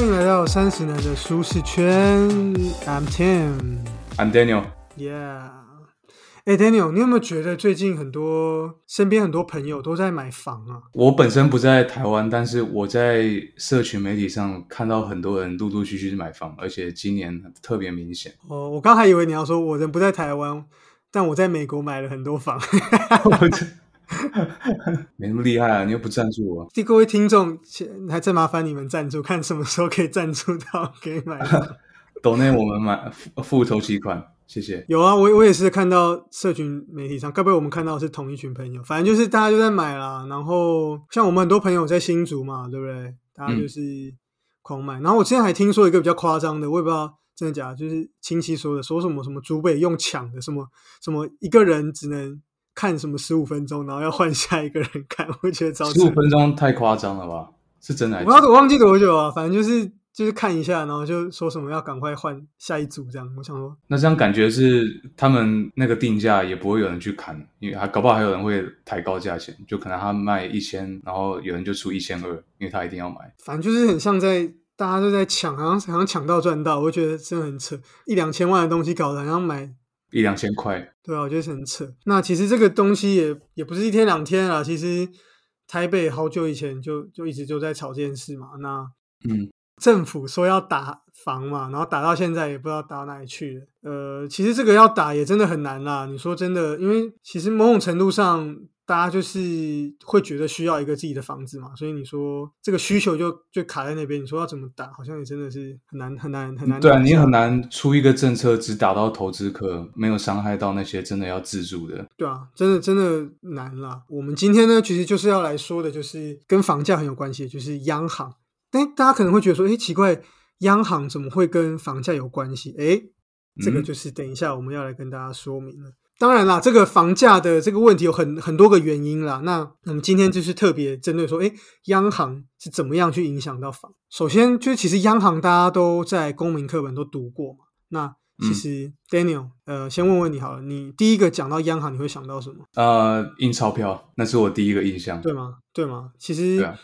欢迎来到三十年的舒适圈。I'm Tim。I'm Daniel。Yeah。哎，Daniel，你有没有觉得最近很多身边很多朋友都在买房啊？我本身不在台湾，但是我在社群媒体上看到很多人陆陆续续买房，而且今年特别明显。哦，我刚还以为你要说我人不在台湾，但我在美国买了很多房。没那么厉害啊，你又不赞助我。各位听众，还真麻烦你们赞助，看什么时候可以赞助到可以买房。抖内我们买付付头期款，谢谢。有啊，我我也是看到社群媒体上，该不会我们看到是同一群朋友？反正就是大家就在买啦。然后像我们很多朋友在新竹嘛，对不对？大家就是狂买。然后我之前还听说一个比较夸张的，我也不知道真的假的，就是亲戚说的，说什么什么竹北用抢的，什么什么一个人只能看什么十五分钟，然后要换下一个人看，我觉得超十五分钟太夸张了吧？是真的还是我要我忘记多久啊，反正就是就是看一下，然后就说什么要赶快换下一组这样。我想说，那这样感觉是他们那个定价也不会有人去砍，因为还搞不好还有人会抬高价钱，就可能他卖一千，然后有人就出一千二，因为他一定要买。反正就是很像在大家都在抢，好像好像抢到赚到，我就觉得真的很扯，一两千万的东西搞得好像买。一两千块，对啊，我觉得很扯。那其实这个东西也也不是一天两天啊，其实台北好久以前就就一直就在吵这件事嘛。那嗯，政府说要打房嘛，然后打到现在也不知道打到哪里去了。呃，其实这个要打也真的很难啦。你说真的，因为其实某种程度上，大家就是会觉得需要一个自己的房子嘛，所以你说这个需求就就卡在那边。你说要怎么打，好像也真的是很难很难很难。对啊，你很难出一个政策只打到投资客，没有伤害到那些真的要自住的。对啊，真的真的难啦。我们今天呢，其实就是要来说的，就是跟房价很有关系，就是央行。但大家可能会觉得说，哎，奇怪，央行怎么会跟房价有关系？哎，这个就是等一下我们要来跟大家说明了。当然啦，这个房价的这个问题有很很多个原因啦。那我们今天就是特别针对说，哎，央行是怎么样去影响到房？首先，就是其实央行大家都在公民课本都读过嘛。那其实 Daniel，呃，先问问你好了，你第一个讲到央行，你会想到什么？呃，印钞票，那是我第一个印象，对吗？对吗？其实。啊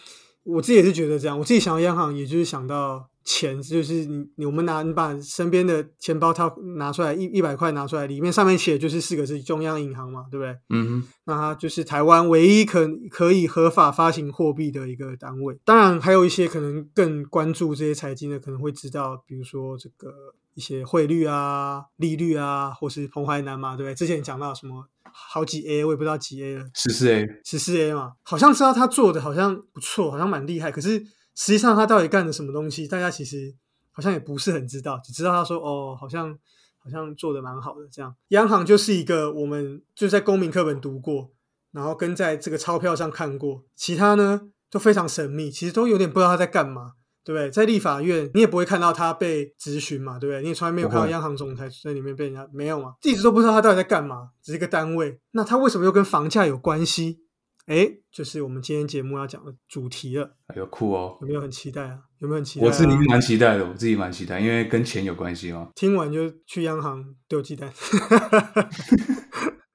我自己也是觉得这样，我自己想到央行，也就是想到钱，就是你你我们拿你把身边的钱包掏拿出来一一百块拿出来，里面上面写就是四个字中央银行嘛，对不对？嗯哼，那它就是台湾唯一可可以合法发行货币的一个单位。当然，还有一些可能更关注这些财经的，可能会知道，比如说这个一些汇率啊、利率啊，或是彭淮南嘛，对不对？之前讲到什么？好几 A，我也不知道几 A 了，十四 A，十四 A 嘛，好像知道他做的好像不错，好像蛮厉害。可是实际上他到底干了什么东西，大家其实好像也不是很知道，只知道他说哦，好像好像做的蛮好的这样。央行就是一个我们就在公民课本读过，然后跟在这个钞票上看过，其他呢都非常神秘，其实都有点不知道他在干嘛。对不对？在立法院，你也不会看到他被质询嘛，对不对？你也从来没有看到央行总裁在里面被人家没有嘛，一直都不知道他到底在干嘛，只是一个单位。那他为什么又跟房价有关系？哎，就是我们今天节目要讲的主题了。哎呦，酷哦！有没有很期待啊？有没有很期待、啊？我自己蛮期待的，我自己蛮期待，因为跟钱有关系嘛。听完就去央行丢鸡蛋。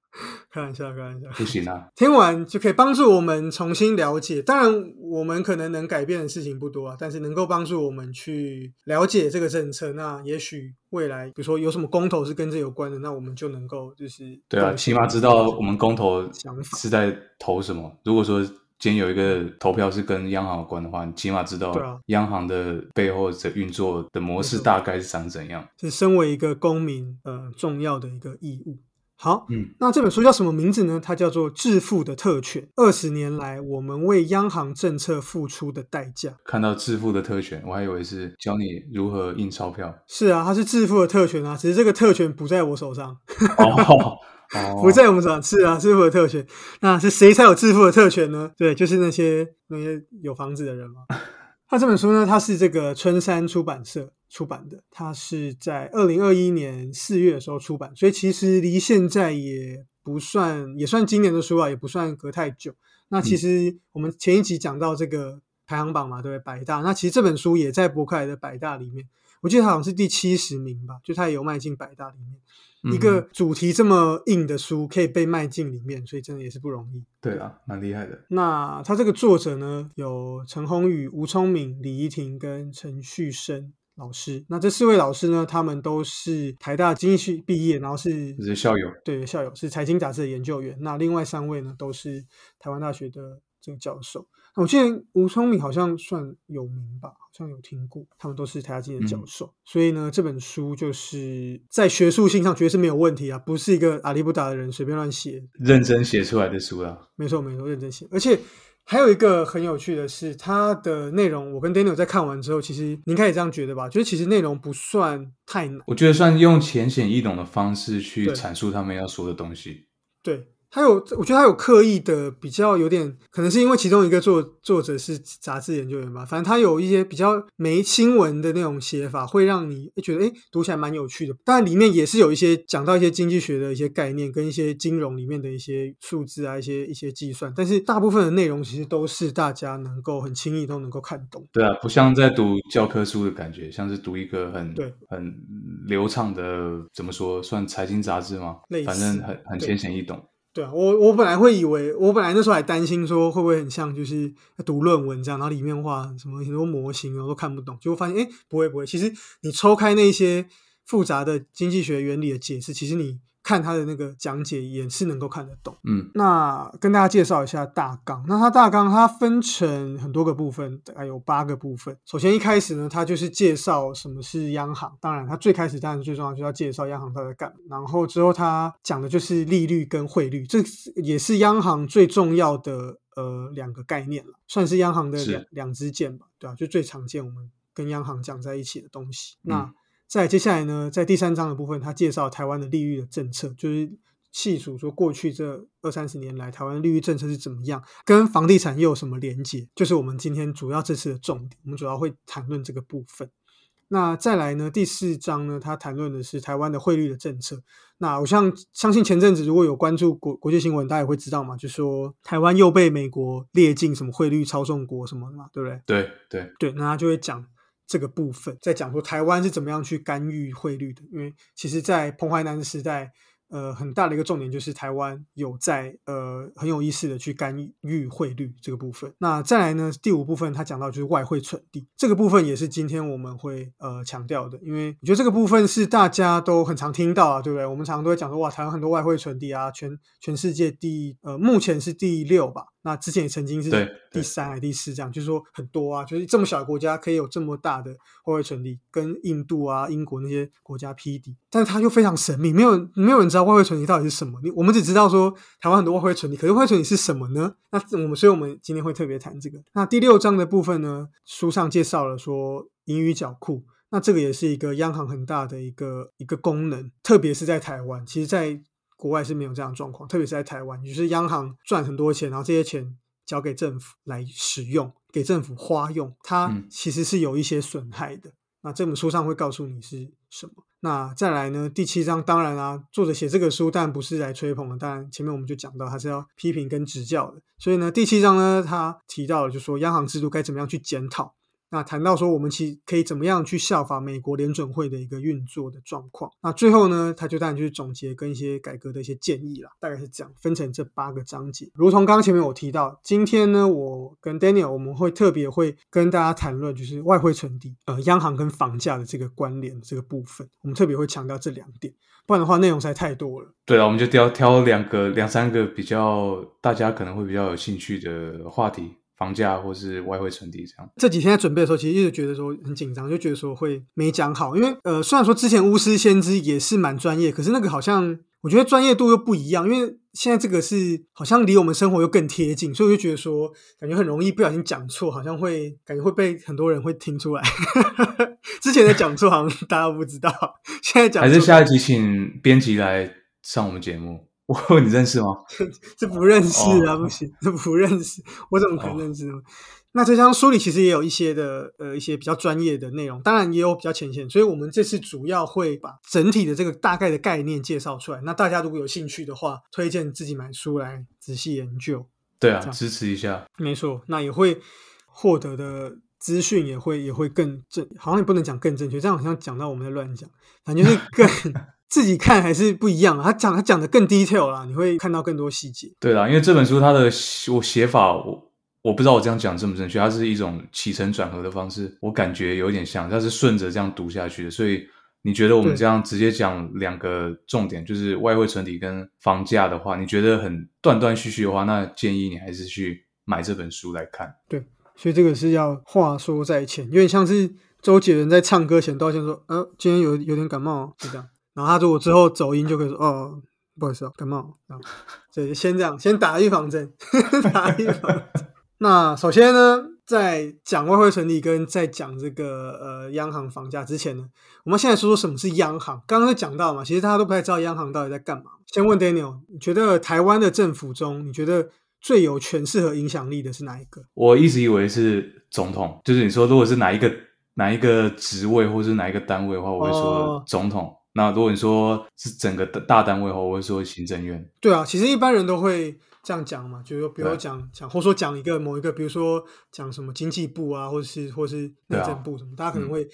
开玩笑，开玩笑，不行啊！听完就可以帮助我们重新了解。当然，我们可能能改变的事情不多啊，但是能够帮助我们去了解这个政策。那也许未来，比如说有什么公投是跟这有关的，那我们就能够就是对啊，起码知道我们公投想法是在投什么。如果说今天有一个投票是跟央行有关的话，你起码知道央行的背后的运作的模式大概是长怎样。是身为一个公民，呃，重要的一个义务。好，嗯，那这本书叫什么名字呢？它叫做《致富的特权：二十年来我们为央行政策付出的代价》。看到致富的特权，我还以为是教你如何印钞票。是啊，它是致富的特权啊，只是这个特权不在我手上。哦，不在我们手上。是啊，致富的特权，那是谁才有致富的特权呢？对，就是那些那些有房子的人嘛。那这本书呢，它是这个春山出版社出版的，它是在二零二一年四月的时候出版，所以其实离现在也不算，也算今年的书啊，也不算隔太久。那其实我们前一集讲到这个排行榜嘛，对不对？百大，那其实这本书也在博客来的百大里面，我记得它好像是第七十名吧，就它也有迈进百大里面。一个主题这么硬的书可以被卖进里面，所以真的也是不容易。对啊，蛮厉害的。那他这个作者呢，有陈宏宇、吴聪敏、李怡婷跟陈旭生老师。那这四位老师呢，他们都是台大经济系毕业，然后是是校友，对校友是财经杂志的研究员。那另外三位呢，都是台湾大学的这个教授。我记得吴聪明好像算有名吧，好像有听过，他们都是台大经济的教授。所以呢，这本书就是在学术性上绝对是没有问题啊，不是一个阿里不达的人随便乱写，认真写出来的书啊。没错没错，认真写。而且还有一个很有趣的是，它的内容，我跟 Daniel 在看完之后，其实您可以这样觉得吧，就是其实内容不算太难，我觉得算用浅显易懂的方式去阐述他们要说的东西。对。他有，我觉得他有刻意的比较有点，可能是因为其中一个作作者是杂志研究员吧。反正他有一些比较没新闻的那种写法，会让你觉得哎，读起来蛮有趣的。当然里面也是有一些讲到一些经济学的一些概念，跟一些金融里面的一些数字啊，一些一些计算。但是大部分的内容其实都是大家能够很轻易都能够看懂。对啊，不像在读教科书的感觉，像是读一个很对很流畅的，怎么说算财经杂志吗？反正很很浅显易懂。对啊，我我本来会以为，我本来那时候还担心说会不会很像就是读论文这样，然后里面画什么很多模型我都看不懂，结果发现哎不会不会，其实你抽开那些复杂的经济学原理的解释，其实你。看他的那个讲解也是能够看得懂。嗯，那跟大家介绍一下大纲。那它大纲它分成很多个部分，大概有八个部分。首先一开始呢，它就是介绍什么是央行。当然，它最开始当然最重要就是要介绍央行它在干。然后之后它讲的就是利率跟汇率，这也是央行最重要的呃两个概念了，算是央行的两两支箭吧，对吧？就最常见我们跟央行讲在一起的东西。那在接下来呢，在第三章的部分，他介绍台湾的利率的政策，就是细数说过去这二三十年来台湾利率政策是怎么样，跟房地产又有什么连接，就是我们今天主要这次的重点，我们主要会谈论这个部分。那再来呢，第四章呢，他谈论的是台湾的汇率的政策。那我像相信前阵子如果有关注国国际新闻，大家也会知道嘛，就说台湾又被美国列进什么汇率操纵国什么的嘛，对不对？对对对，那他就会讲。这个部分在讲说台湾是怎么样去干预汇率的，因为其实，在彭淮南的时代。呃，很大的一个重点就是台湾有在呃很有意思的去干预汇率这个部分。那再来呢，第五部分他讲到就是外汇存底这个部分，也是今天我们会呃强调的，因为我觉得这个部分是大家都很常听到啊，对不对？我们常常都会讲说，哇，台湾很多外汇存底啊，全全世界第呃目前是第六吧。那之前也曾经是第三还第四，这样就是说很多啊，就是这么小的国家可以有这么大的外汇存底，跟印度啊、英国那些国家匹敌，但是它又非常神秘，没有没有人知道外汇存底到底是什么。你我们只知道说台湾很多外汇存底，可是外汇存底是什么呢？那我们所以我们今天会特别谈这个。那第六章的部分呢，书上介绍了说盈余缴库，那这个也是一个央行很大的一个一个功能，特别是在台湾，其实在。国外是没有这样状况，特别是在台湾，就是央行赚很多钱，然后这些钱交给政府来使用，给政府花用，它其实是有一些损害的。那这本书上会告诉你是什么。那再来呢？第七章当然啊，作者写这个书，但不是来吹捧的，当然前面我们就讲到，他是要批评跟指教的。所以呢，第七章呢，他提到了，就说央行制度该怎么样去检讨。那谈到说，我们其可以怎么样去效法美国联准会的一个运作的状况？那最后呢，他就当然就是总结跟一些改革的一些建议啦，大概是这样，分成这八个章节。如同刚刚前面我提到，今天呢，我跟 Daniel 我们会特别会跟大家谈论，就是外汇存底，呃，央行跟房价的这个关联这个部分，我们特别会强调这两点，不然的话内容实在太多了。对啊，我们就挑挑两个、两三个比较大家可能会比较有兴趣的话题。房价或是外汇存底这样，这几天在准备的时候，其实一直觉得说很紧张，就觉得说会没讲好，因为呃，虽然说之前巫师先知也是蛮专业，可是那个好像我觉得专业度又不一样，因为现在这个是好像离我们生活又更贴近，所以我就觉得说感觉很容易不小心讲错，好像会感觉会被很多人会听出来。之前的讲错好像大家不知道，现在讲还是下一集请编辑来上我们节目。我 你认识吗？这不认识啊，不行，这不认识，我怎么可能认识呢？那这张书里其实也有一些的，呃，一些比较专业的内容，当然也有比较浅显。所以我们这次主要会把整体的这个大概的概念介绍出来。那大家如果有兴趣的话，推荐自己买书来仔细研究。对啊，支持一下。没错，那也会获得的资讯也会也会更正，好像也不能讲更正确，这样好像讲到我们在乱讲，反正就是更。自己看还是不一样啊。他讲他讲的更 detail 啦，你会看到更多细节。对啦，因为这本书它的我写法，我我不知道我这样讲正不正确，它是一种起承转合的方式，我感觉有点像，它是顺着这样读下去的。所以你觉得我们这样直接讲两个重点，就是外汇存底跟房价的话，你觉得很断断续续的话，那建议你还是去买这本书来看。对，所以这个是要话说在前，有点像是周杰伦在唱歌前道歉说：“呃，今天有有点感冒哦，就这样。”然后他如果之后走音就可以说：“哦，不好意思啊，感冒。”这样，所以先这样，先打预防针，打预防针。那首先呢，在讲外汇存底跟在讲这个呃央行房价之前呢，我们现在说说什么是央行。刚刚有讲到嘛，其实大家都不太知道央行到底在干嘛。先问 Daniel，你觉得台湾的政府中，你觉得最有权势和影响力的是哪一个？我一直以为是总统，就是你说如果是哪一个哪一个职位或是哪一个单位的话，我会说哦总统。那如果你说是整个大单位的话，我会说行政院。对啊，其实一般人都会这样讲嘛，就是说，比如讲讲，或说讲一个某一个，比如说讲什么经济部啊，或者是或是内政部什么，大家可能嗯会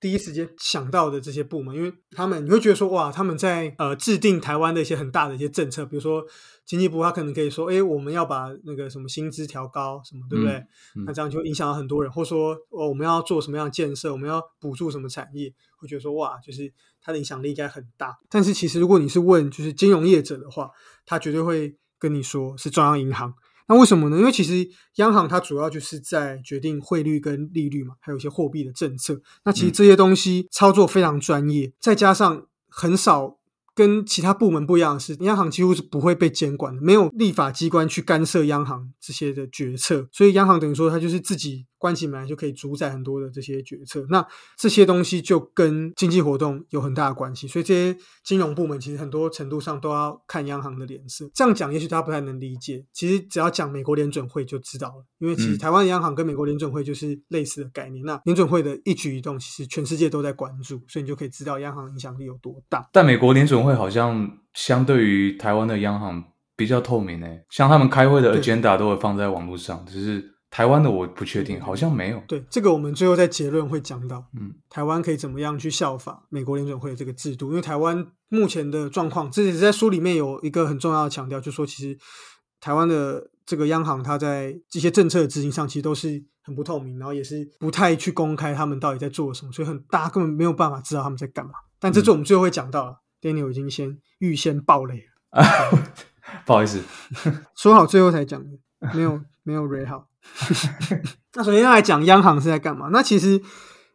第一时间想到的这些部门，因为他们你会觉得说，哇，他们在呃制定台湾的一些很大的一些政策，比如说经济部，他可能可以说，哎，我们要把那个什么薪资调高，什么，对不对？嗯那这样就影响到很多人，或者说，哦，我们要做什么样的建设，我们要补助什么产业，会觉得说，哇，就是它的影响力应该很大。但是其实如果你是问就是金融业者的话，他绝对会跟你说是中央银行。那为什么呢？因为其实央行它主要就是在决定汇率跟利率嘛，还有一些货币的政策。那其实嗯这些东西操作非常专业，再加上很少跟其他部门不一样的是，央行几乎是不会被监管的，没有立法机关去干涉央行这些的决策，所以央行等于说它就是自己关起门来就可以主宰很多的这些决策。那这些东西就跟经济活动有很大的关系，所以这些金融部门其实很多程度上都要看央行的脸色。这样讲也许大家不太能理解，其实只要讲美国联准会就知道了，因为其实嗯台湾的央行跟美国联准会就是类似的概念。那联准会的一举一动，其实全世界都在关注，所以你就可以知道央行影响力有多大。但美国联准会好像相对于台湾的央行比较透明诶，像他们开会的 agenda 都会放在网络上，只是台湾的我不确定，好像没有。对，这个我们最后在结论会讲到，嗯，台湾可以怎么样去效法美国联准会的这个制度？因为台湾目前的状况，这也是在书里面有一个很重要的强调，就说其实台湾的这个央行，它在这些政策的执行上，其实都是很不透明，然后也是不太去公开他们到底在做什么，所以很大家根本没有办法知道他们在干嘛。但这是我们最后会讲到了、d a n i e l 已经先预先爆雷了，不好意思，说好最后才讲的，没有没有 re 好。那首先要来讲央行是在干嘛？那其实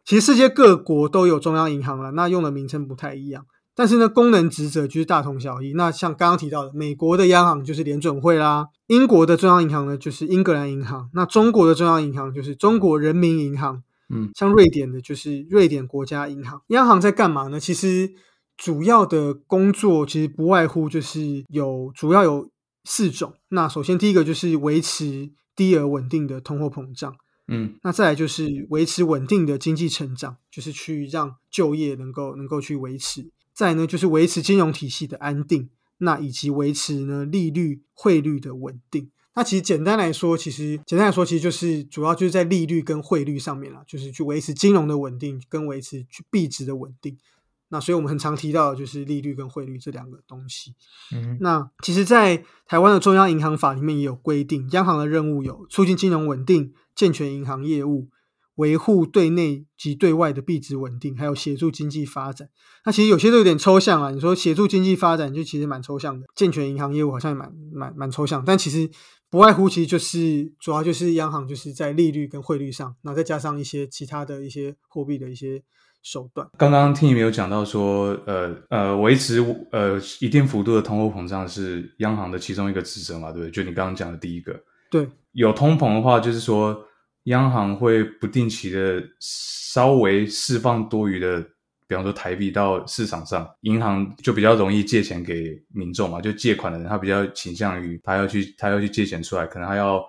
其实世界各国都有中央银行了，那用的名称不太一样，但是呢，功能职责就是大同小异。那像刚刚提到的，美国的央行就是联准会啦，英国的中央银行呢就是英格兰银行，那中国的中央银行就是中国人民银行，嗯像瑞典的就是瑞典国家银行。央行在干嘛呢？其实主要的工作其实不外乎就是有主要有四种。那首先第一个就是维持低而稳定的通货膨胀，嗯那再来就是维持稳定的经济成长，就是去让就业能够能够去维持。再来呢就是维持金融体系的安定，那以及维持呢利率汇率的稳定。那其实简单来说，其实简单来说，其实就是主要就是在利率跟汇率上面啦，就是去维持金融的稳定，跟维持去币值的稳定。那所以我们很常提到的就是利率跟汇率这两个东西。嗯那其实，在台湾的中央银行法里面也有规定，央行的任务有促进金融稳定、健全银行业务、维护对内及对外的币值稳定，还有协助经济发展。那其实有些都有点抽象啊。你说协助经济发展，就其实蛮抽象的；健全银行业务好像也蛮蛮蛮抽象，但其实不外乎其实就是主要就是央行就是在利率跟汇率上，然后再加上一些其他的一些货币的一些手段。刚刚听你没有讲到说，呃呃，维持呃一定幅度的通货膨胀是央行的其中一个职责嘛，对不对？就你刚刚讲的第一个，对，有通膨的话，就是说央行会不定期的稍微释放多余的，比方说台币到市场上，银行就比较容易借钱给民众嘛，就借款的人他比较倾向于他要去他要去借钱出来，可能他要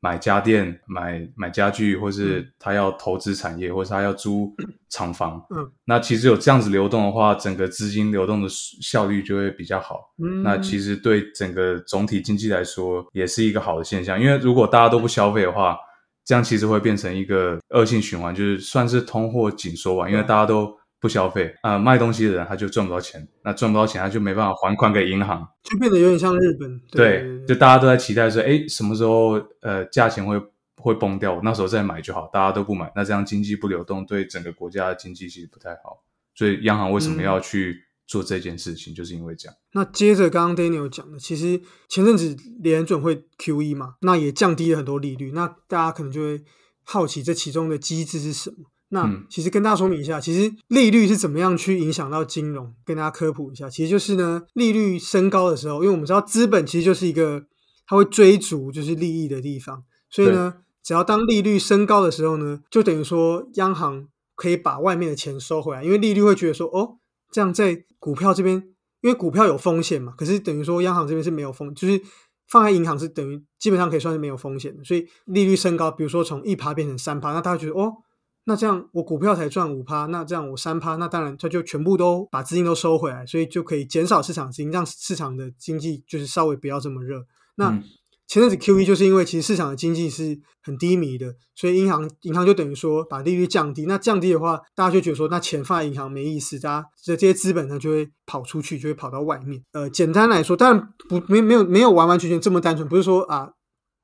买家电、买买家具，或是他要投资产业，或是他要租 厂房。嗯，那其实有这样子流动的话，整个资金流动的效率就会比较好。嗯，那其实对整个总体经济来说，也是一个好的现象。因为如果大家都不消费的话，这样其实会变成一个恶性循环，就是算是通货紧缩吧。因为大家都不消费啊、卖东西的人他就赚不到钱，那赚不到钱他就没办法还款给银行，就变得有点像日本。对对，就大家都在期待说，哎，什么时候呃价钱会会崩掉，我那时候再买就好，大家都不买，那这样经济不流动，对整个国家的经济其实不太好，所以央行为什么要去做这件事情，就是因为这样。那接着刚刚 Daniel 讲的，其实前阵子联准会 QE 嘛，那也降低了很多利率，那大家可能就会好奇这其中的机制是什么。那嗯。其实跟大家说明一下，其实利率是怎么样去影响到金融，跟大家科普一下。其实就是呢，利率升高的时候，因为我们知道资本其实就是一个它会追逐就是利益的地方，所以呢，只要当利率升高的时候呢，就等于说央行可以把外面的钱收回来，因为利率会觉得说，哦，这样在股票这边，因为股票有风险嘛，可是等于说央行这边是没有风，就是放在银行是等于基本上可以算是没有风险的，所以利率升高，比如说从一趴变成三趴，那大家觉得哦，那这样我股票才赚五趴，那这样我三趴，那当然它就全部都把资金都收回来，所以就可以减少市场资金，让市场的经济就是稍微不要这么热。那、嗯前阵子 Q E 就是因为其实市场的经济是很低迷的，所以银行银行就等于说把利率降低。那降低的话，大家就觉得说，那钱放在银行没意思，大家这这些资本呢就会跑出去，就会跑到外面。呃，简单来说，当然不没没有没有完完全全这么单纯，不是说啊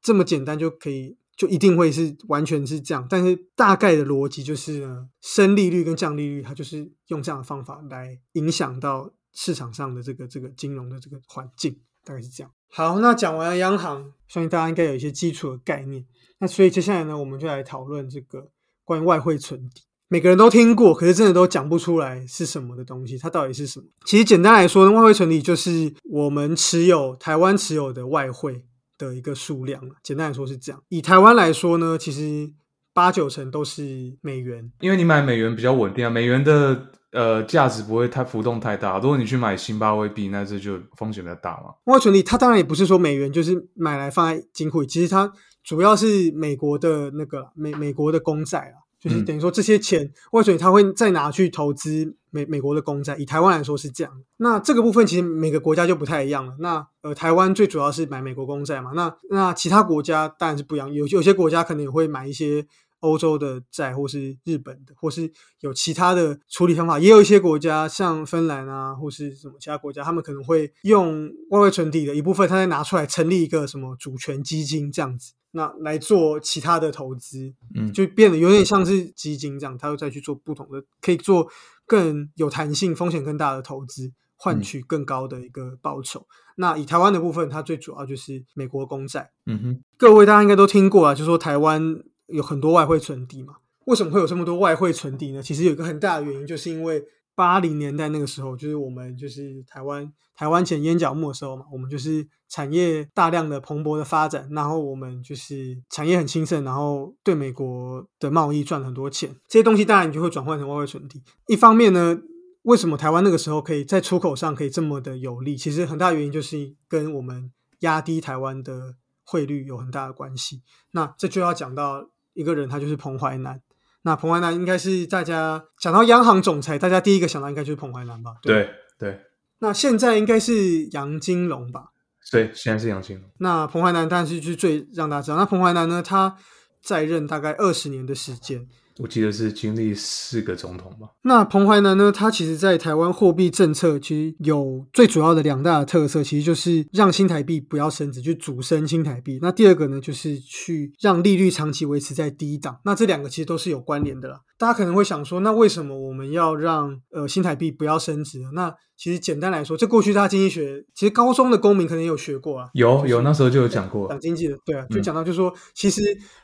这么简单就可以就一定会是完全是这样。但是大概的逻辑就是呢，升利率跟降利率，它就是用这样的方法来影响到市场上的这个这个金融的这个环境，大概是这样。好，那讲完了央行，相信大家应该有一些基础的概念。那所以接下来呢，我们就来讨论这个关于外汇存底。每个人都听过，可是真的都讲不出来是什么的东西，它到底是什么？其实简单来说呢，外汇存底就是我们持有台湾持有的外汇的一个数量。简单来说是这样。以台湾来说呢，其实八九成都是美元，因为你买美元比较稳定啊，美元的呃价值不会太浮动太大。如果你去买新巴威币，那这就风险比较大嘛。外汇存里它当然也不是说美元就是买来放在金库里，其实它主要是美国的那个美美国的公债啊，就是嗯等于说这些钱外汇存底它会再拿去投资美美国的公债。以台湾来说是这样，那这个部分其实每个国家就不太一样了。那呃，台湾最主要是买美国公债嘛，那那其他国家当然是不一样，有有些国家可能也会买一些。欧洲的债，或是日本的，或是有其他的处理方法，也有一些国家，像芬兰啊，或是什么其他国家，他们可能会用外汇存底的一部分，他再拿出来成立一个什么主权基金这样子，那来做其他的投资，嗯，就变得有点像是基金这样，他又再去做不同的，可以做更有弹性、风险更大的投资，换取更高的一个报酬。那以台湾的部分，它最主要就是美国公债。嗯哼，各位大家应该都听过啊，就说台湾有很多外汇存底嘛。为什么会有这么多外汇存底呢？其实有一个很大的原因，就是因为八零年代那个时候，就是我们就是台湾台湾前烟角木的时候嘛，我们就是产业大量的蓬勃的发展，然后我们就是产业很兴盛，然后对美国的贸易赚了很多钱，这些东西当然你就会转换成外汇存底。一方面呢，为什么台湾那个时候可以在出口上可以这么的有利？其实很大原因就是跟我们压低台湾的汇率有很大的关系。那这就要讲到一个人，他就是彭淮南。那彭淮南应该是大家讲到央行总裁，大家第一个想到应该就是彭淮南吧？对对，那现在应该是杨金龙吧？对，现在是杨金龙。那彭淮南当然是就是最让大家知道。那彭淮南呢，他在任大概二十年的时间。我记得是经历四个总统吧。那彭淮南呢？他其实，在台湾货币政策其实有最主要的两大的特色，其实就是让新台币不要升值，去主升新台币。那第二个呢，就是去让利率长期维持在低档。那这两个其实都是有关联的啦。大家可能会想说，那为什么我们要让呃新台币不要升值呢？那其实简单来说，这过去大家经济学其实高中的公民可能有学过啊。有有，那时候就有讲过讲。经济的，对啊，就嗯讲到就是说，其实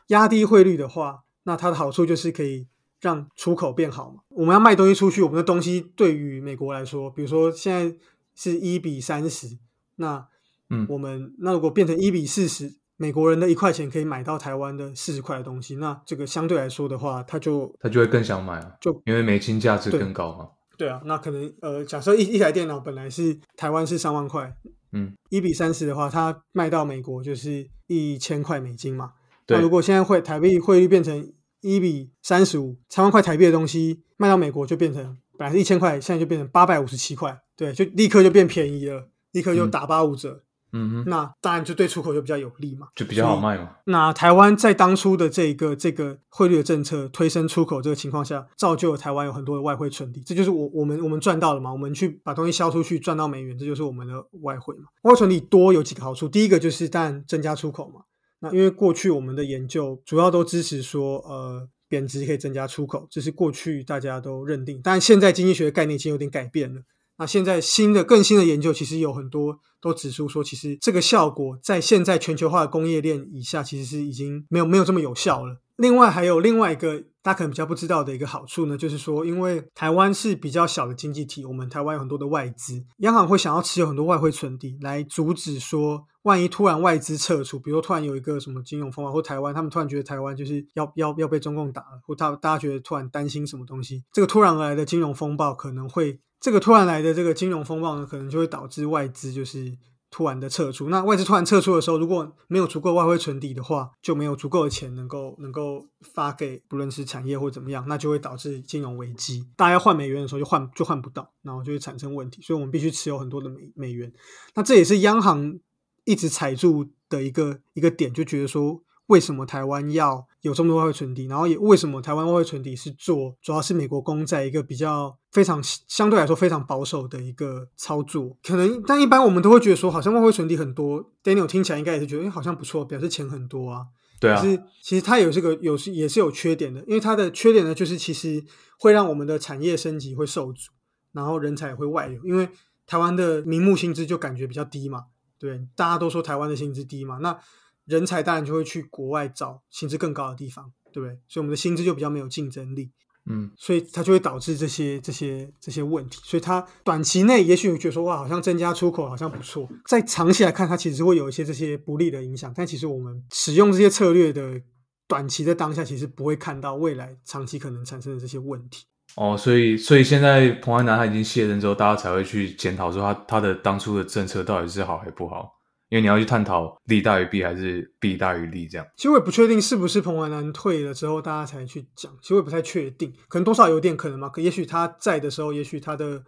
压低汇率的话，那它的好处就是可以让出口变好嘛。我们要卖东西出去，我们的东西对于美国来说，比如说现在是一比三十，那嗯我们那如果变成一比四十，美国人的一块钱可以买到台湾的四十块的东西，那这个相对来说的话，他就他就会更想买啊，就因为美金价值更高嘛。对啊，那可能呃，假设一一台电脑本来是台湾是三万块，嗯，一比三十的话，它卖到美国就是一千块美金嘛。对那如果现在汇台币汇率变成一比三十五，三万块台币的东西卖到美国就变成本来是一千块，现在就变成八百五十七块，对，就立刻就变便宜了，立刻就嗯打八五折。嗯哼，那当然就对出口就比较有利嘛。就比较好卖嘛。那台湾在当初的这个这个汇率的政策推升出口这个情况下，造就了台湾有很多的外汇存底，这就是我我们我们赚到了嘛。我们去把东西销出去赚到美元，这就是我们的外汇嘛。外汇存底多有几个好处，第一个就是当然增加出口嘛。那因为过去我们的研究主要都支持说，呃，贬值可以增加出口，这是过去大家都认定。但现在经济学的概念已经有点改变了。那现在新的更新的研究其实有很多都指出说，其实这个效果在现在全球化的工业链以下，其实是已经没有没有这么有效了。另外还有另外一个大家可能比较不知道的一个好处呢，就是说，因为台湾是比较小的经济体，我们台湾有很多的外资，央行会想要持有很多外汇存底，来阻止说，万一突然外资撤出，比如突然有一个什么金融风暴，或台湾他们突然觉得台湾就是要要要被中共打了，或大大家觉得突然担心什么东西，这个突然而来的金融风暴可能会。这个突然来的这个金融风暴呢，可能就会导致外资就是突然的撤出。那外资突然撤出的时候，如果没有足够外汇存底的话，就没有足够的钱能够能够发给不论是产业或怎么样，那就会导致金融危机。大家换美元的时候就换就换不到，然后就会产生问题。所以我们必须持有很多的美美元。那这也是央行一直踩住的一个一个点，就觉得说。为什么台湾要有这么多外汇存底？然后也为什么台湾外汇存底是做主要是美国公债一个比较非常相对来说非常保守的一个操作？可能但一般我们都会觉得说，好像外汇存底很多，Daniel 听起来应该也是觉得，哎，好像不错，表示钱很多啊。对啊。可是其实它有这个有是也是有缺点的，因为它的缺点呢，就是其实会让我们的产业升级会受阻，然后人才也会外流，因为台湾的名目薪资就感觉比较低嘛。对，大家都说台湾的薪资低嘛，那。人才当然就会去国外找薪资更高的地方，对不对？所以我们的薪资就比较没有竞争力，嗯，所以它就会导致这些这些这些问题。所以它短期内也许你觉得说哇，好像增加出口好像不错，在长期来看，它其实会有一些这些不利的影响。但其实我们使用这些策略的短期的当下，其实不会看到未来长期可能产生的这些问题。哦，所以所以现在彭安南他已经卸任之后，大家才会去检讨说他他的当初的政策到底是好还不好。因为你要去探讨利大于弊还是弊大于利这样，其实我也不确定是不是彭淮南退了之后大家才去讲，其实我也不太确定，可能多少有点可能嘛，可也许他在的时候，也许他的。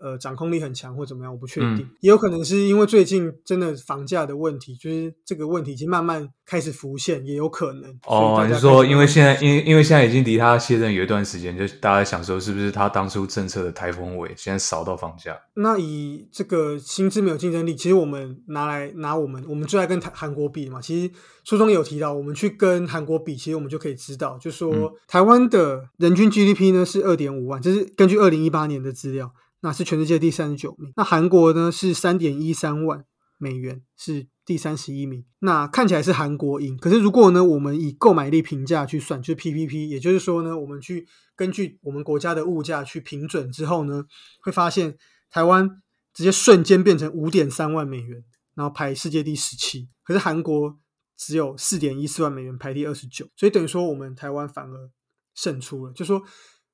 呃，掌控力很强或怎么样，我不确定，也有可能是因为最近真的房价的问题，就是这个问题已经慢慢开始浮现，也有可能。哦，你是说因为现在，因因为现在已经离他卸任有一段时间，就大家想说是不是他当初政策的台风尾，现在扫到房价？那以这个薪资没有竞争力，其实我们拿来拿我们，我们最爱跟台韩国比嘛。其实书中有提到，我们去跟韩国比，其实我们就可以知道，就说台湾的人均 GDP 呢是二点五万，这是根据二零一八年的资料。那是全世界第三十九名。那韩国呢是三点一三万美元，是第三十一名。那看起来是韩国赢。可是如果呢，我们以购买力评价去算，就是 PPP，也就是说呢，我们去根据我们国家的物价去平准之后呢，会发现台湾直接瞬间变成五点三万美元，然后排世界第十七。可是韩国只有四点一四万美元，排第二十九。所以等于说，我们台湾反而胜出了。就说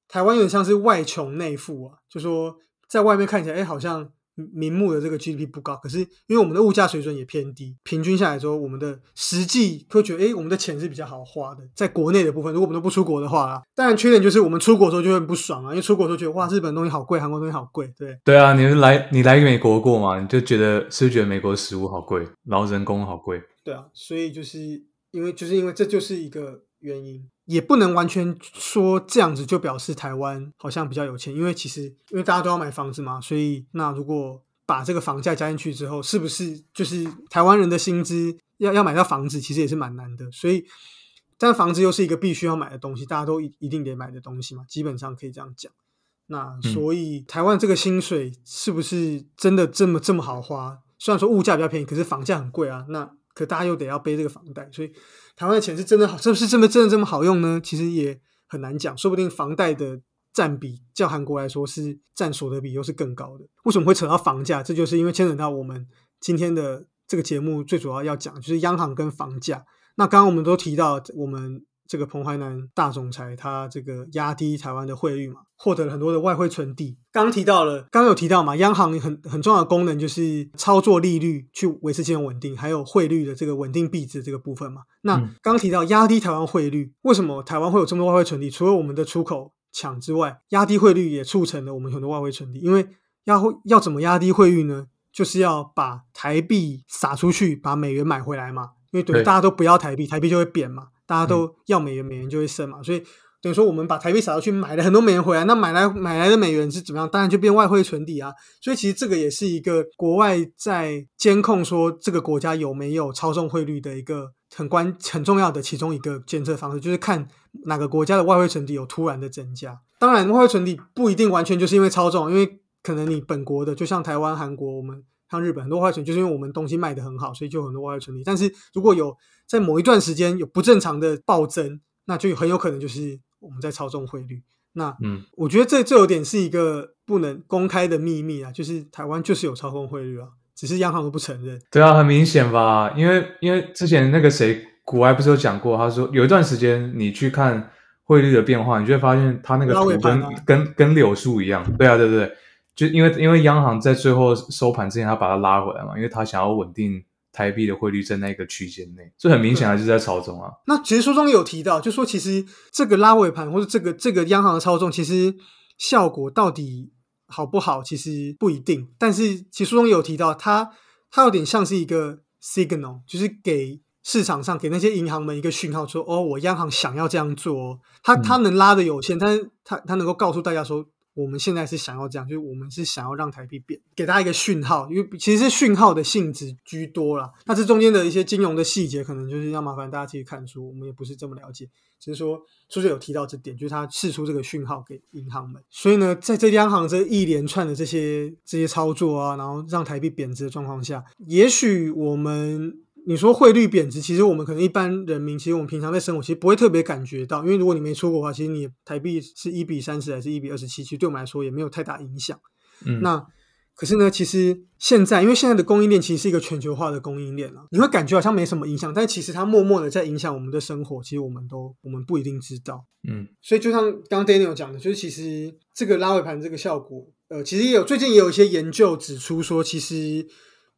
台湾有点像是外穷内富啊，就说。在外面看起来，哎，好像明目的这个 GDP 不高，可是因为我们的物价水准也偏低，平均下来之后，我们的实际会觉得，哎，我们的钱是比较好花的。在国内的部分，如果我们都不出国的话，当然缺点就是我们出国的时候就会不爽啊，因为出国时候觉得哇，日本东西好贵，韩国东西好贵，对。对啊，你是来你来美国过嘛？你就觉得是不是觉得美国食物好贵，然后人工好贵？对啊，所以就是因为就是因为这就是一个原因。也不能完全说这样子就表示台湾好像比较有钱，因为其实因为大家都要买房子嘛，所以那如果把这个房价加进去之后，是不是就是台湾人的薪资要要买到房子，其实也是蛮难的。所以，但房子又是一个必须要买的东西，大家都一一定得买的东西嘛，基本上可以这样讲。那所以台湾这个薪水是不是真的这么这么好花？虽然说物价比较便宜，可是房价很贵啊。那可大家又得要背这个房贷，所以台湾的钱是真的好，是不是这么真的这么好用呢？其实也很难讲，说不定房贷的占比较韩国来说是占所得比又是更高的。为什么会扯到房价？这就是因为牵扯到我们今天的这个节目最主要要讲，就是央行跟房价。那刚刚我们都提到我们。这个彭淮南大总裁他这个压低台湾的汇率嘛，获得了很多的外汇存底。刚提到了，刚有提到嘛，央行很很重要的功能就是操作利率去维持金融稳定，还有汇率的这个稳定币值这个部分嘛。那刚提到压低台湾汇率，为什么台湾会有这么多外汇存底？除了我们的出口强之外，压低汇率也促成了我们很多外汇存底。因为要要怎么压低汇率呢？就是要把台币撒出去，把美元买回来嘛。因为等于对大家都不要台币，台币就会贬嘛，大家嗯都要美元，美元就会升嘛。所以等于说我们把台币撒出去，买了很多美元回来，那买来买来的美元是怎么样？当然就变外汇存底啊。所以其实这个也是一个国外在监控说这个国家有没有操纵汇率的一个很关很重要的其中一个监测方式，就是看哪个国家的外汇存底有突然的增加。当然，外汇存底不一定完全就是因为操纵，因为可能你本国的，就像台湾、韩国，我们像日本很多外汇存底，就是因为我们东西卖得很好，所以就有很多外汇存底。但是如果有在某一段时间有不正常的暴增，那就很有可能就是我们在操纵汇率。那嗯，我觉得这这有点是一个不能公开的秘密啊，就是台湾就是有操控汇率啊，只是央行都不承认。对啊，很明显吧？因为因为之前那个谁，古埃不是有讲过，他说有一段时间你去看汇率的变化，你就会发现它那个图跟、啊跟跟柳树一样。对啊，对对对，就因为因为央行在最后收盘之前，他把它拉回来嘛，因为他想要稳定台币的汇率在那个区间内，这很明显还是在操纵啊。那其实书中有提到，就说其实这个拉尾盘或者这个这个央行的操纵，其实效果到底好不好，其实不一定。但是其实书中有提到，它它有点像是一个 signal，就是给市场上给那些银行们一个讯号说，哦，我央行想要这样做哦。它嗯它能拉的有限，但是它它能够告诉大家说。我们现在是想要这样，就是我们是想要让台币贬，给大家一个讯号，因为其实是讯号的性质居多啦。那这中间的一些金融的细节，可能就是要麻烦大家自己看书，我们也不是这么了解。只是说书中有提到这点，就是他释出这个讯号给银行们。所以呢，在这央行这一连串的这些这些操作啊，然后让台币贬值的状况下，也许我们你说汇率贬值，其实我们可能一般人民，其实我们平常在生活，其实不会特别感觉到，因为如果你没出国的话，其实你台币是一比三十还是一比二十七，其实对我们来说也没有太大影响。嗯，那可是呢，其实现在因为现在的供应链其实是一个全球化的供应链啊，你会感觉好像没什么影响，但其实它默默的在影响我们的生活，其实我们都我们不一定知道。嗯所以就像刚刚 Daniel 讲的，就是其实这个拉尾盘这个效果，呃，其实也有最近也有一些研究指出说，其实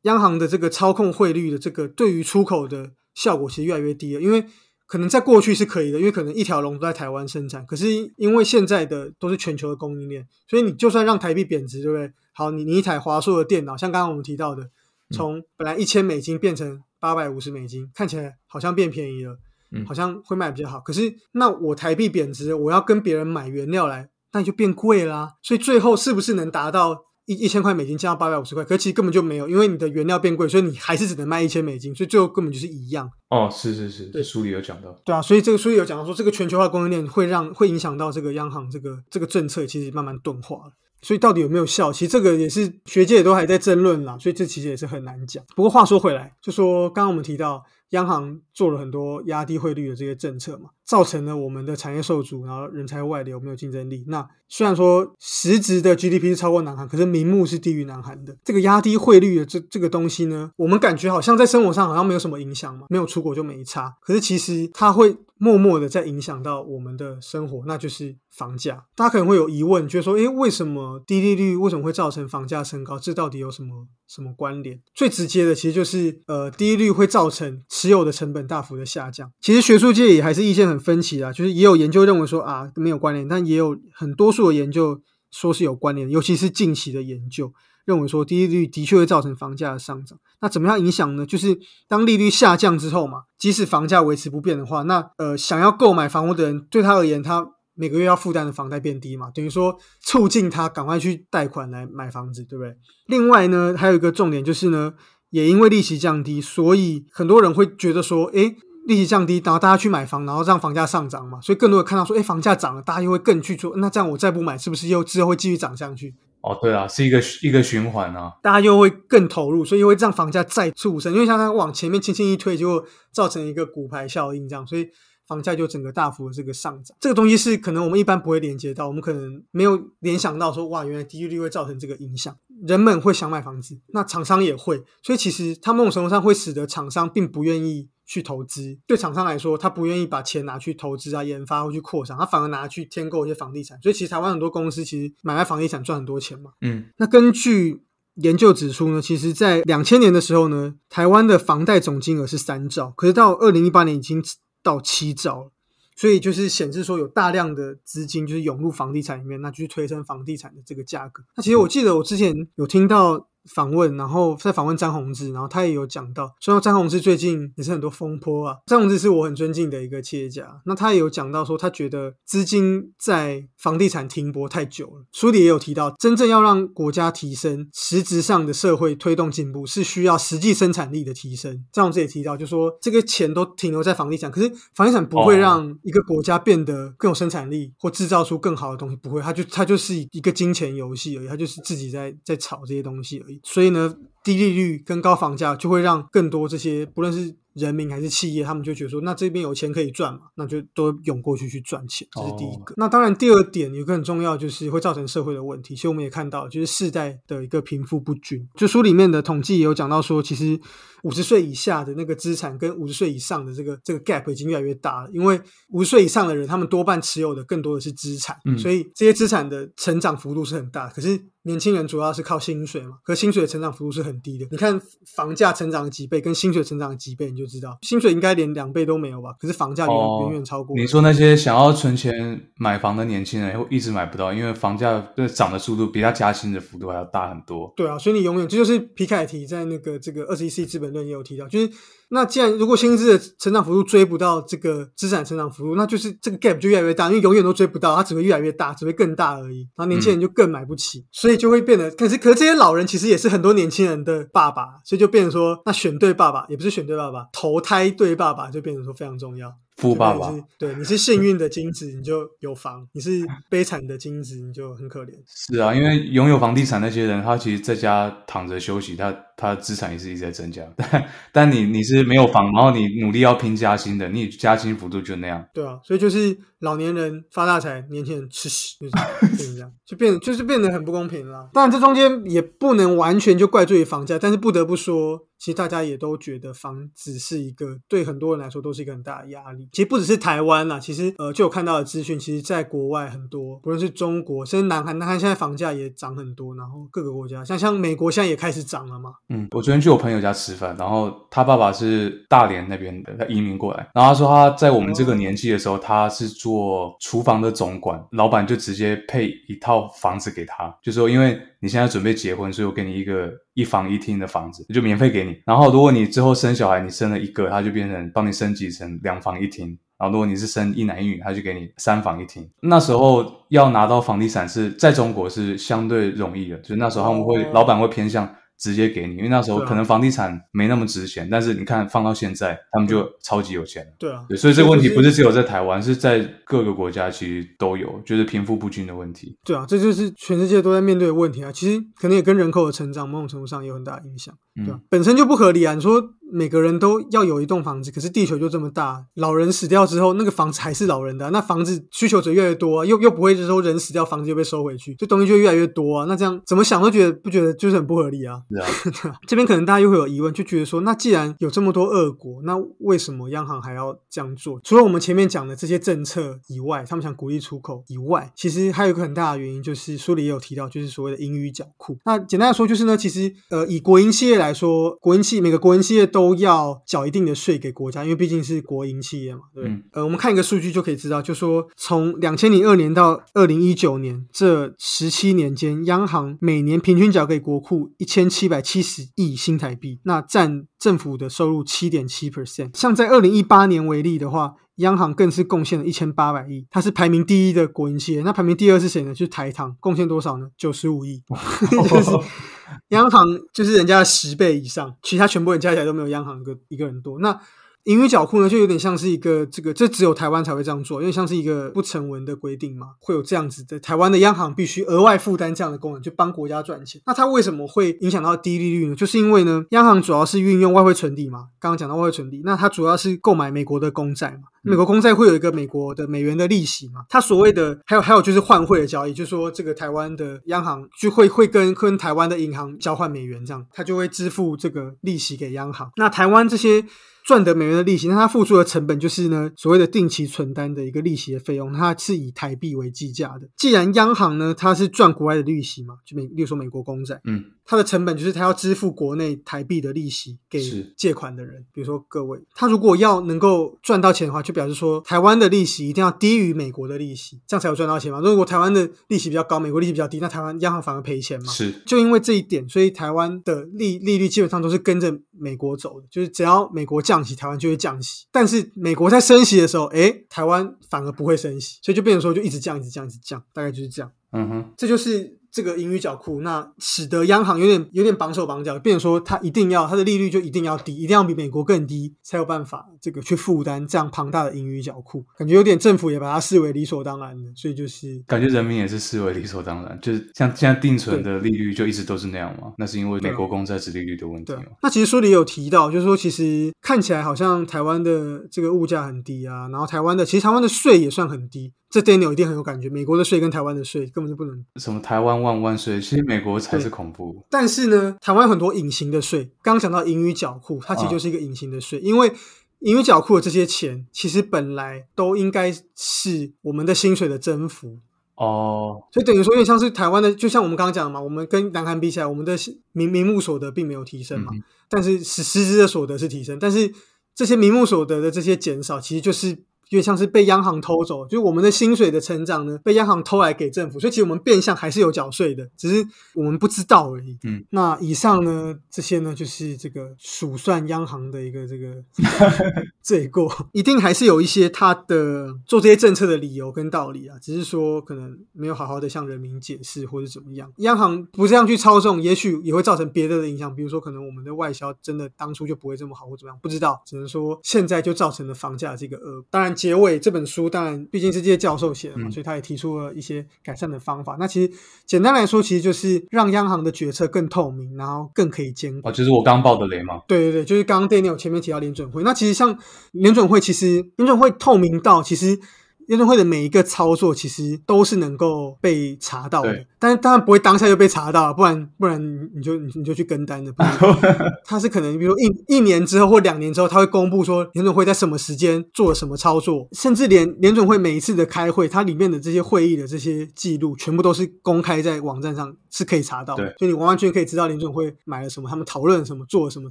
央行的这个操控汇率的这个对于出口的效果其实越来越低了，因为可能在过去是可以的，因为可能一条龙都在台湾生产，可是因为现在的都是全球的供应链，所以你就算让台币贬值，对不对？好，你你一台华硕的电脑，像刚刚我们提到的，从本来一千美金变成八百五十美金，看起来好像变便宜了。嗯好像会卖比较好。可是那我台币贬值，我要跟别人买原料来，那就变贵啦。所以最后是不是能达到一一千块美金降到八百五十块？可是其实根本就没有，因为你的原料变贵，所以你还是只能卖一千美金，所以最后根本就是一样。哦，是是是，对书里有讲到。对啊，所以这个书里有讲到说，这个全球化供应链会让会影响到这个央行这个这个政策，其实慢慢钝化了。所以到底有没有效？其实这个也是学界也都还在争论啦，所以这其实也是很难讲。不过话说回来，就说刚刚我们提到央行做了很多压低汇率的这些政策嘛，造成了我们的产业受阻，然后人才外流，没有竞争力。那虽然说实质的 GDP 是超过南韩，可是名目是低于南韩的。这个压低汇率的这这个东西呢，我们感觉好像在生活上好像没有什么影响嘛，没有出国就没差。可是其实它会默默的在影响到我们的生活，那就是房价。大家可能会有疑问，就是说，诶，为什么低利率为什么会造成房价升高？这到底有什么什么关联？最直接的其实就是，呃，低利率会造成持有的成本大幅的下降。其实学术界也还是意见很分歧啊，就是也有研究认为说啊没有关联，但也有很多数的研究说是有关联，尤其是近期的研究。认为说低利率的确会造成房价的上涨。那怎么样影响呢？就是当利率下降之后嘛，即使房价维持不变的话，那呃想要购买房屋的人对他而言，他每个月要负担的房贷变低嘛，等于说促进他赶快去贷款来买房子，对不对？另外呢，还有一个重点就是呢，也因为利息降低，所以很多人会觉得说，诶，利息降低，然后大家去买房，然后让房价上涨嘛，所以更多人看到说，哎，房价涨了，大家又会更去做，那这样我再不买，是不是又之后会继续涨上去？哦，对啊，是一个一个循环啊。大家又会更投入，所以又会让房价再促升，因为像它往前面轻轻一推，就造成一个骨牌效应，这样，所以房价就整个大幅的这个上涨。这个东西是可能我们一般不会连接到，我们可能没有联想到说，哇，原来低利率会造成这个影响，人们会想买房子，那厂商也会，所以其实它某种程度上会使得厂商并不愿意。去投资，对厂商来说，他不愿意把钱拿去投资啊、研发或去扩张，他反而拿去添购一些房地产。所以，其实台湾很多公司其实买卖房地产赚很多钱嘛。嗯，那根据研究指出呢，其实在两千年的时候呢，台湾的房贷总金额是三兆，可是到二零一八年已经到七兆了。所以就是显示说有大量的资金就是涌入房地产里面，那就是推升房地产的这个价格。那其实我记得我之前有听到访问，然后在访问张宏志，然后他也有讲到，说张宏志最近也是很多风波啊。张宏志是我很尊敬的一个企业家，那他也有讲到说，他觉得资金在房地产停泊太久了。书里也有提到，真正要让国家提升实质上的社会推动进步，是需要实际生产力的提升。张宏志也提到，就说这个钱都停留在房地产，可是房地产不会让一个国家变得更有生产力或制造出更好的东西，不会，它就它就是一个金钱游戏而已，它就是自己在在炒这些东西而已。所以呢，低利率跟高房价就会让更多这些不论是人民还是企业，他们就觉得说，那这边有钱可以赚嘛，那就都涌过去去赚钱，这是第一个。那当然，第二点有个很重要，就是会造成社会的问题。其实我们也看到，就是世代的一个贫富不均。就书里面的统计也有讲到说，其实五十岁以下的那个资产跟五十岁以上的这个这个 gap 已经越来越大了。因为五十岁以上的人，他们多半持有的更多的是资产，所以这些资产的成长幅度是很大。可是年轻人主要是靠薪水嘛，可薪水的成长幅度是很低的。你看房价成长了几倍，跟薪水成长了几倍，你就知道薪水应该连两倍都没有吧？可是房价远远远超过。你说那些想要存钱买房的年轻人，会一直买不到，因为房价的涨的速度比他加薪的幅度还要大很多。对啊，所以你永远这就是皮凯提在那个这个二十一世纪资本论也有提到，就是那既然如果薪资的成长幅度追不到这个资产成长幅度，那就是这个 gap 就越来越大，因为永远都追不到，它只会越来越大，只会更大而已。然后年轻人就更买不起，所以就会变得可是可是这些老人其实也是很多年轻人的爸爸，所以就变成说，那选对爸爸也不是选对爸爸，投胎对爸爸就变成说非常重要。富爸爸，对，你是幸运的精子，你就有房；你是悲惨的精子，你就很可怜。是啊，因为拥有房地产那些人，他其实在家躺着休息，他他资产也是一直在增加。但 但你你是没有房，然后你努力要拼加薪的，你加薪幅度就那样。对啊，所以就是老年人发大财，年轻人吃屎，就是这样，就变就是变得很不公平了。当然，这中间也不能完全就怪罪于房价，但是不得不说。其实大家也都觉得房子是一个对很多人来说都是一个很大的压力。其实不只是台湾啦，其实呃就有看到的资讯，其实在国外很多，不论是中国，甚至南韩，南韩现在房价也涨很多，然后各个国家像像美国现在也开始涨了嘛。嗯，我昨天去我朋友家吃饭，然后他爸爸是大连那边的，他移民过来，然后他说他在我们这个年纪的时候，他是做厨房的总管，老板就直接配一套房子给他，就说因为。你现在准备结婚，所以我给你一个一房一厅的房子，就免费给你。然后，如果你之后生小孩，你生了一个，他就变成帮你升级成两房一厅。然后，如果你是生一男一女，他就给你三房一厅。那时候要拿到房地产是在中国是相对容易的，就是那时候他们会老板会偏向。直接给你，因为那时候可能房地产没那么值钱，但是你看放到现在，他们就超级有钱对啊，对，所以这个问题不是只有在台湾，是在各个国家其实都有，就是贫富不均的问题。对啊，这就是全世界都在面对的问题啊。其实可能也跟人口的成长某种程度上有很大影响，对吧？本身就不合理啊。你说。每个人都要有一栋房子，可是地球就这么大，老人死掉之后，那个房子还是老人的，那房子需求者越来越多，又又不会说人死掉，房子就被收回去，这东西就越来越多啊。那这样怎么想都觉得不觉得就是很不合理啊？这边可能大家又会有疑问，就觉得说，那既然有这么多恶果，那为什么央行还要这样做？除了我们前面讲的这些政策以外，他们想鼓励出口以外，其实还有一个很大的原因，就是书里也有提到，就是所谓的盈余缴库。那简单来说，就是呢，其实呃，以国营企业来说，国营企每个国营企业都要缴。缴一定的税给国家，因为毕竟是国营企业嘛，对。呃，我们看一个数据就可以知道，就说从两千零二年到二零一九年这十七年间，央行每年平均缴给国库一千七百七十亿新台币，那占政府的收入七点七 percent。像在二零一八年为例的话，央行更是贡献了一千八百亿，它是排名第一的国营企业。那排名第二是谁呢？就是台糖，贡献多少呢？九十五亿。央行就是人家的十倍以上，其他全部人加起来都没有央行一个一个人多。那盈余缴库呢，就有点像是一个这个，这只有台湾才会这样做，因为像是一个不成文的规定嘛，会有这样子的。台湾的央行必须额外负担这样的功能，就帮国家赚钱。那它为什么会影响到低利率呢？就是因为呢，央行主要是运用外汇存底嘛，刚刚讲到外汇存底，那它主要是购买美国的公债嘛。美国公债会有一个美国的美元的利息嘛？它所谓的还有还有就是换汇的交易，就是说这个台湾的央行就会会跟跟台湾的银行交换美元，这样它就会支付这个利息给央行。那台湾这些赚得美元的利息，那它付出的成本就是呢所谓的定期存单的一个利息的费用，它是以台币为计价的。既然央行呢它是赚国外的利息嘛，就美，例如说美国公债，嗯。它的成本就是它要支付国内台币的利息给借款的人，比如说各位，他如果要能够赚到钱的话，就表示说台湾的利息一定要低于美国的利息，这样才有赚到钱嘛。如果台湾的利息比较高，美国利息比较低，那台湾央行反而赔钱嘛。是就因为这一点，所以台湾的利利率基本上都是跟着美国走的，就是只要美国降息，台湾就会降息。但是美国在升息的时候，诶，台湾反而不会升息，所以就变成说就一直降，一直降，一直降，大概就是这样。嗯哼，这就是这个盈余缴库，那使得央行有点有点绑手绑脚，变成说它一定要它的利率就一定要低，一定要比美国更低，才有办法这个去负担这样庞大的盈余缴库，感觉有点政府也把它视为理所当然的，所以就是感觉人民也是视为理所当然，就是像现在定存的利率就一直都是那样嘛？那是因为美国公债值利率的问题对嘛？。那其实书里有提到，就是说其实看起来好像台湾的这个物价很低啊，然后台湾的其实台湾的税也算很低，这 Daniel 一定很有感觉，美国的税跟台湾的税根本就不能什么台湾万万岁，其实美国才是恐怖。但是呢，台湾有很多隐形的税，刚刚讲到盈余缴库，它其实就是一个隐形的税，因为盈余缴库的这些钱，其实本来都应该是我们的薪水的增幅，哦，所以等于说有点像是台湾的，就像我们刚刚讲的嘛，我们跟南韩比起来，我们的名名目所得并没有提升嘛，嗯但是实实质的所得是提升，但是这些名目所得的这些减少，其实就是有点像是被央行偷走，就是我们的薪水的成长呢被央行偷来给政府，所以其实我们变相还是有缴税的，只是我们不知道而已。嗯，那以上呢这些呢就是这个数算央行的一个这个 罪过，一定还是有一些他的做这些政策的理由跟道理啊，只是说可能没有好好的向人民解释或者怎么样。央行不这样去操纵，也许也会造成别的的影响，比如说可能我们的外销真的当初就不会这么好或怎么样，不知道，只能说现在就造成了房价这个呃。当然，结尾这本书当然毕竟是这些教授写的嘛，嗯所以他也提出了一些改善的方法。那其实简单来说，其实就是让央行的决策更透明，然后更可以监管。哦，就是我刚爆的雷嘛。对对对，就是刚刚 Daniel 前面提到联准会，那其实像联准会，其实联准会透明到其实。联准会的每一个操作其实都是能够被查到的，但是当然不会当下就被查到，不然不然你就你就去跟单了。不然 它是可能比如说一一年之后或两年之后，他会公布说联准会在什么时间做了什么操作，甚至连联准会每一次的开会，它里面的这些会议的这些记录，全部都是公开在网站上，是可以查到的。所以你完完全全可以知道林准会买了什么，他们讨论了什么，做了什么，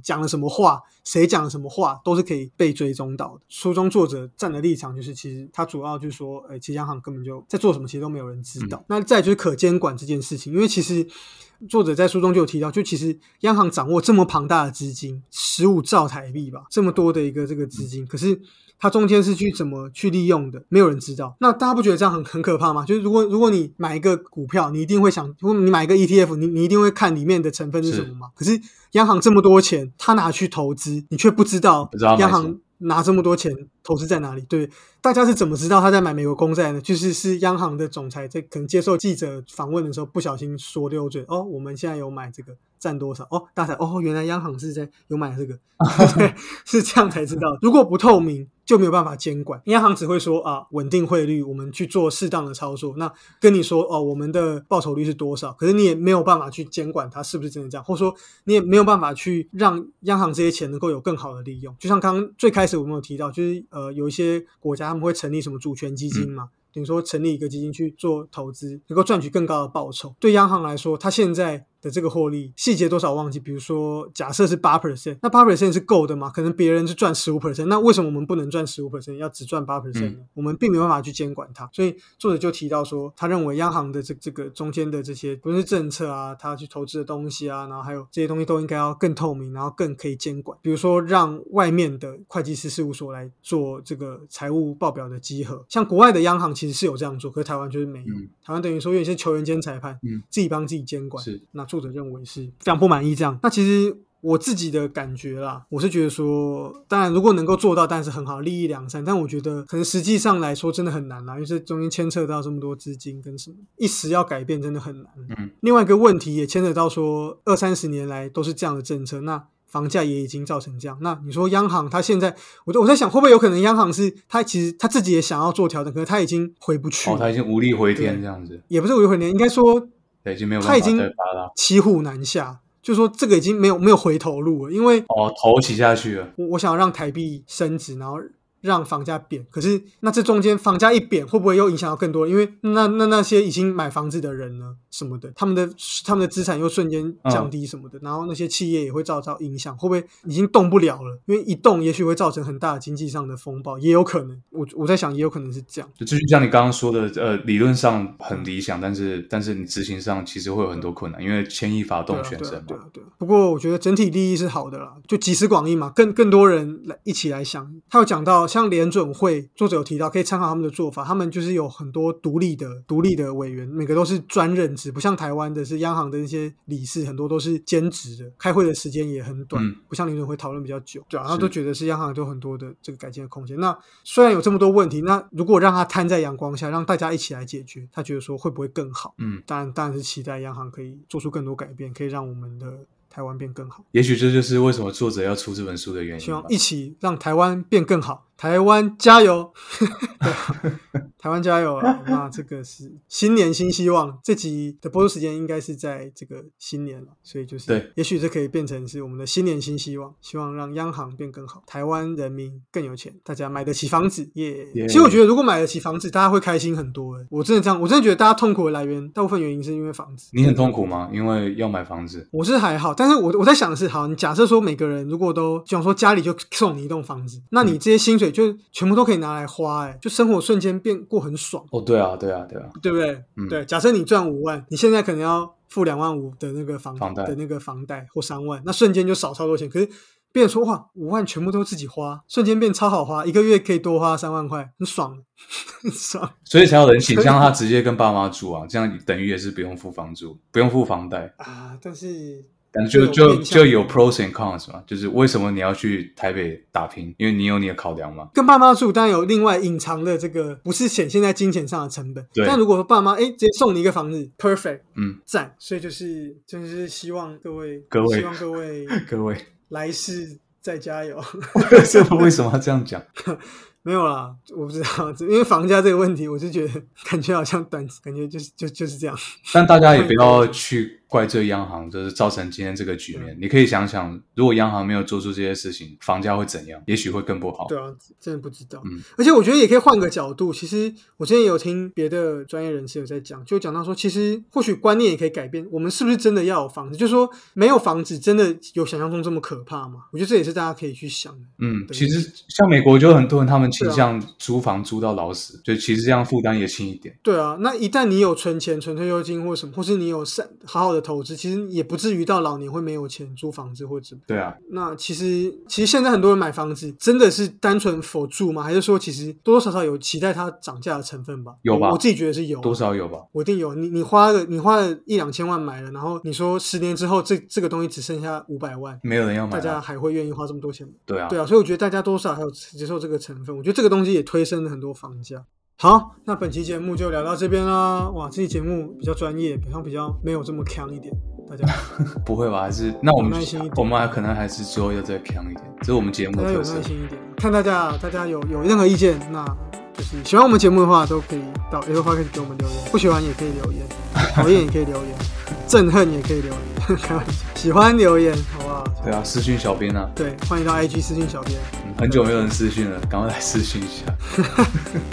讲了什么话，谁讲了什么话，都是可以被追踪到的。书中作者站的立场就是，其实他主要就是说，呃，其实央行根本就在做什么，其实都没有人知道。那再就是可监管这件事情，因为其实。作者在书中就有提到，就其实央行掌握这么庞大的资金，十五兆台币吧，这么多的一个这个资金，可是它中间是去怎么去利用的，没有人知道。那大家不觉得这样很很可怕吗？就是如果如果你买一个股票，你一定会想，如果你买一个 ETF，你你一定会看里面的成分是什么嘛？可是央行这么多钱，他拿去投资，你却不知道央行拿这么多钱投资在哪里？对，大家是怎么知道他在买美国公债呢？就是是央行的总裁在可能接受记者访问的时候不小心说溜嘴，哦，我们现在有买这个，占多少？哦，大家哦，原来央行是在有买这个，是这样才知道。如果不透明，就没有办法监管。央行只会说啊，稳定汇率，我们去做适当的操作。那跟你说哦，我们的报酬率是多少？可是你也没有办法去监管它是不是真的这样，或者说你也没有办法去让央行这些钱能够有更好的利用。就像刚刚最开始我们有提到，就是呃，有一些国家他们会成立什么主权基金嘛。等于说成立一个基金去做投资，能够赚取更高的报酬。对央行来说，它现在的这个获利细节多少忘记，比如说假设是八 percent，那八 percent 是够的嘛？可能别人是赚十五 percent，那为什么我们不能赚十五 percent，要只赚八 percent 呢？我们并没有办法去监管它。所以作者就提到说，他认为央行的这这个中间的这些不论是政策啊，他去投资的东西啊，然后还有这些东西都应该要更透明，然后更可以监管。比如说让外面的会计师事务所来做这个财务报表的集合，像国外的央行其实是有这样做，可是台湾就是没有。嗯台湾等于说有点是球员兼裁判，嗯自己帮自己监管。是那作者认为是非常不满意这样。那其实我自己的感觉啦，我是觉得说，当然如果能够做到，当然是很好，利益良善。但我觉得可能实际上来说真的很难啦，因为这中间牵扯到这么多资金跟什么，一时要改变真的很难。嗯，另外一个问题也牵扯到说，二三十年来都是这样的政策，那。房价也已经造成这样，那你说央行它现在，我我在想会不会有可能央行是它其实它自己也想要做调整，可是它已经回不去他已经无力回天这样子，也不是无力回天，应该说对，已经没有办法他已经。骑虎难下，就说这个已经没有没有回头路了，因为哦，头骑下去了，我我想要让台币升值，然后让房价贬。可是那这中间房价一贬，会不会又影响到更多？因为那那那些已经买房子的人呢，什么的，他们的他们的资产又瞬间降低什么的，然后那些企业也会造成影响，会不会已经动不了了？因为一动，也许会造成很大的经济上的风暴，也有可能。我我在想，也有可能是这样。就就像你刚刚说的，呃，理论上很理想，但是但是你执行上其实会有很多困难，因为牵一发动全身嘛。对啊，对啊。不过我觉得整体利益是好的啦，就集思广益嘛，更更多人来一起来想。他有讲到，像联准会作者有提到，可以参考他们的做法，他们就是有很多独立的独立的委员，每个都是专任职，不像台湾的是央行的那些理事，很多都是兼职的，开会的时间也很短，不像联准会讨论比较久。对啊，他都觉得是央行有很多的这个改进的空间。那虽然有这么多问题，那如果让他摊在阳光下，让大家一起来解决，他觉得说会不会更好？嗯，当然当然是期待央行可以做出更多改变，可以让我们的台湾变更好。也许这就是为什么作者要出这本书的原因。希望一起让台湾变更好。台湾加油！台湾加油啊！那这个是新年新希望。这集的播出时间应该是在这个新年了，所以就是对，也许这可以变成是我们的新年新希望，希望让央行变更好，台湾人民更有钱，大家买得起房子。耶！其实我觉得，如果买得起房子，大家会开心很多。哎，我真的这样，我真的觉得大家痛苦的来源，大部分原因是因为房子。你很痛苦吗？因为要买房子？我是还好，但是我我在想的是，好，你假设说每个人如果都想说家里就送你一栋房子，那你这些薪水就全部都。可以拿来花，哎，就生活瞬间变过很爽。哦，对啊，对啊，对啊，对不对？嗯，对。假设你赚五万，你现在可能要付两万五的那个房房贷的那个房贷或三万，那瞬间就少超多钱。可是变说话五万全部都自己花，瞬间变超好花，一个月可以多花三万块，很爽，很爽。所以才有人倾向他直接跟爸妈住啊，这样等于也是不用付房租，不用付房贷啊。但是。但就就就有 pros and cons 嘛，就是为什么你要去台北打拼？因为你有你的考量嘛。跟爸妈住，当然有另外隐藏的这个，不是显现在金钱上的成本。对。但如果说爸妈哎，直接送你一个房子，perfect，嗯，赞。所以就是就是希望各位各位希望各位 各位来世再加油。为什么要这样讲？没有啦，我不知道，因为房价这个问题，我就觉得感觉好像短，感觉就是就就是这样。但大家也不要去。怪罪央行，就是造成今天这个局面。你可以想想，如果央行没有做出这些事情，房价会怎样？也许会更不好。对啊，真的不知道。嗯，而且我觉得也可以换个角度。其实我之前有听别的专业人士有在讲，就讲到说，其实或许观念也可以改变。我们是不是真的要有房子？就是说，没有房子真的有想象中这么可怕吗？我觉得这也是大家可以去想的。嗯，其实像美国就很多人，他们倾向租房租到老死，就其实这样负担也轻一点。对啊，那一旦你有存钱、存退休金或什么，或是你有善好好的。投资其实也不至于到老年会没有钱租房子或者对啊。那其实其实现在很多人买房子真的是单纯否住吗？还是说其实多多少少有期待它涨价的成分吧？有吧？我自己觉得是有，多少有吧？我一定有。你你花了你花了一两千万买了，然后你说十年之后这这个东西只剩下五百万，没有人要买，大家还会愿意花这么多钱吗？对啊，对啊。所以我觉得大家多少还有接受这个成分。我觉得这个东西也推升了很多房价。好，那本期节目就聊到这边啦。哇，这期节目比较专业，好像比较没有这么强一点。大家 不会吧？还是那我们耐心一点，我们还可能还是之后要再强一点。这是我们节目大家有耐心一点，看大家，大家有有任何意见，那就是喜欢我们节目的话，都可以到 Apple Podcast 给我们留言；不喜欢也可以留言，讨厌也可以留言，憎恨也可以留言。开玩笑，喜欢留言好不好？对啊，私讯小编啊。对，欢迎到 IG 私讯小编。很久没有人私讯了，赶快来私讯一下。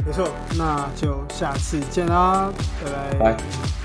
没错，那就下次见啦，拜拜。拜。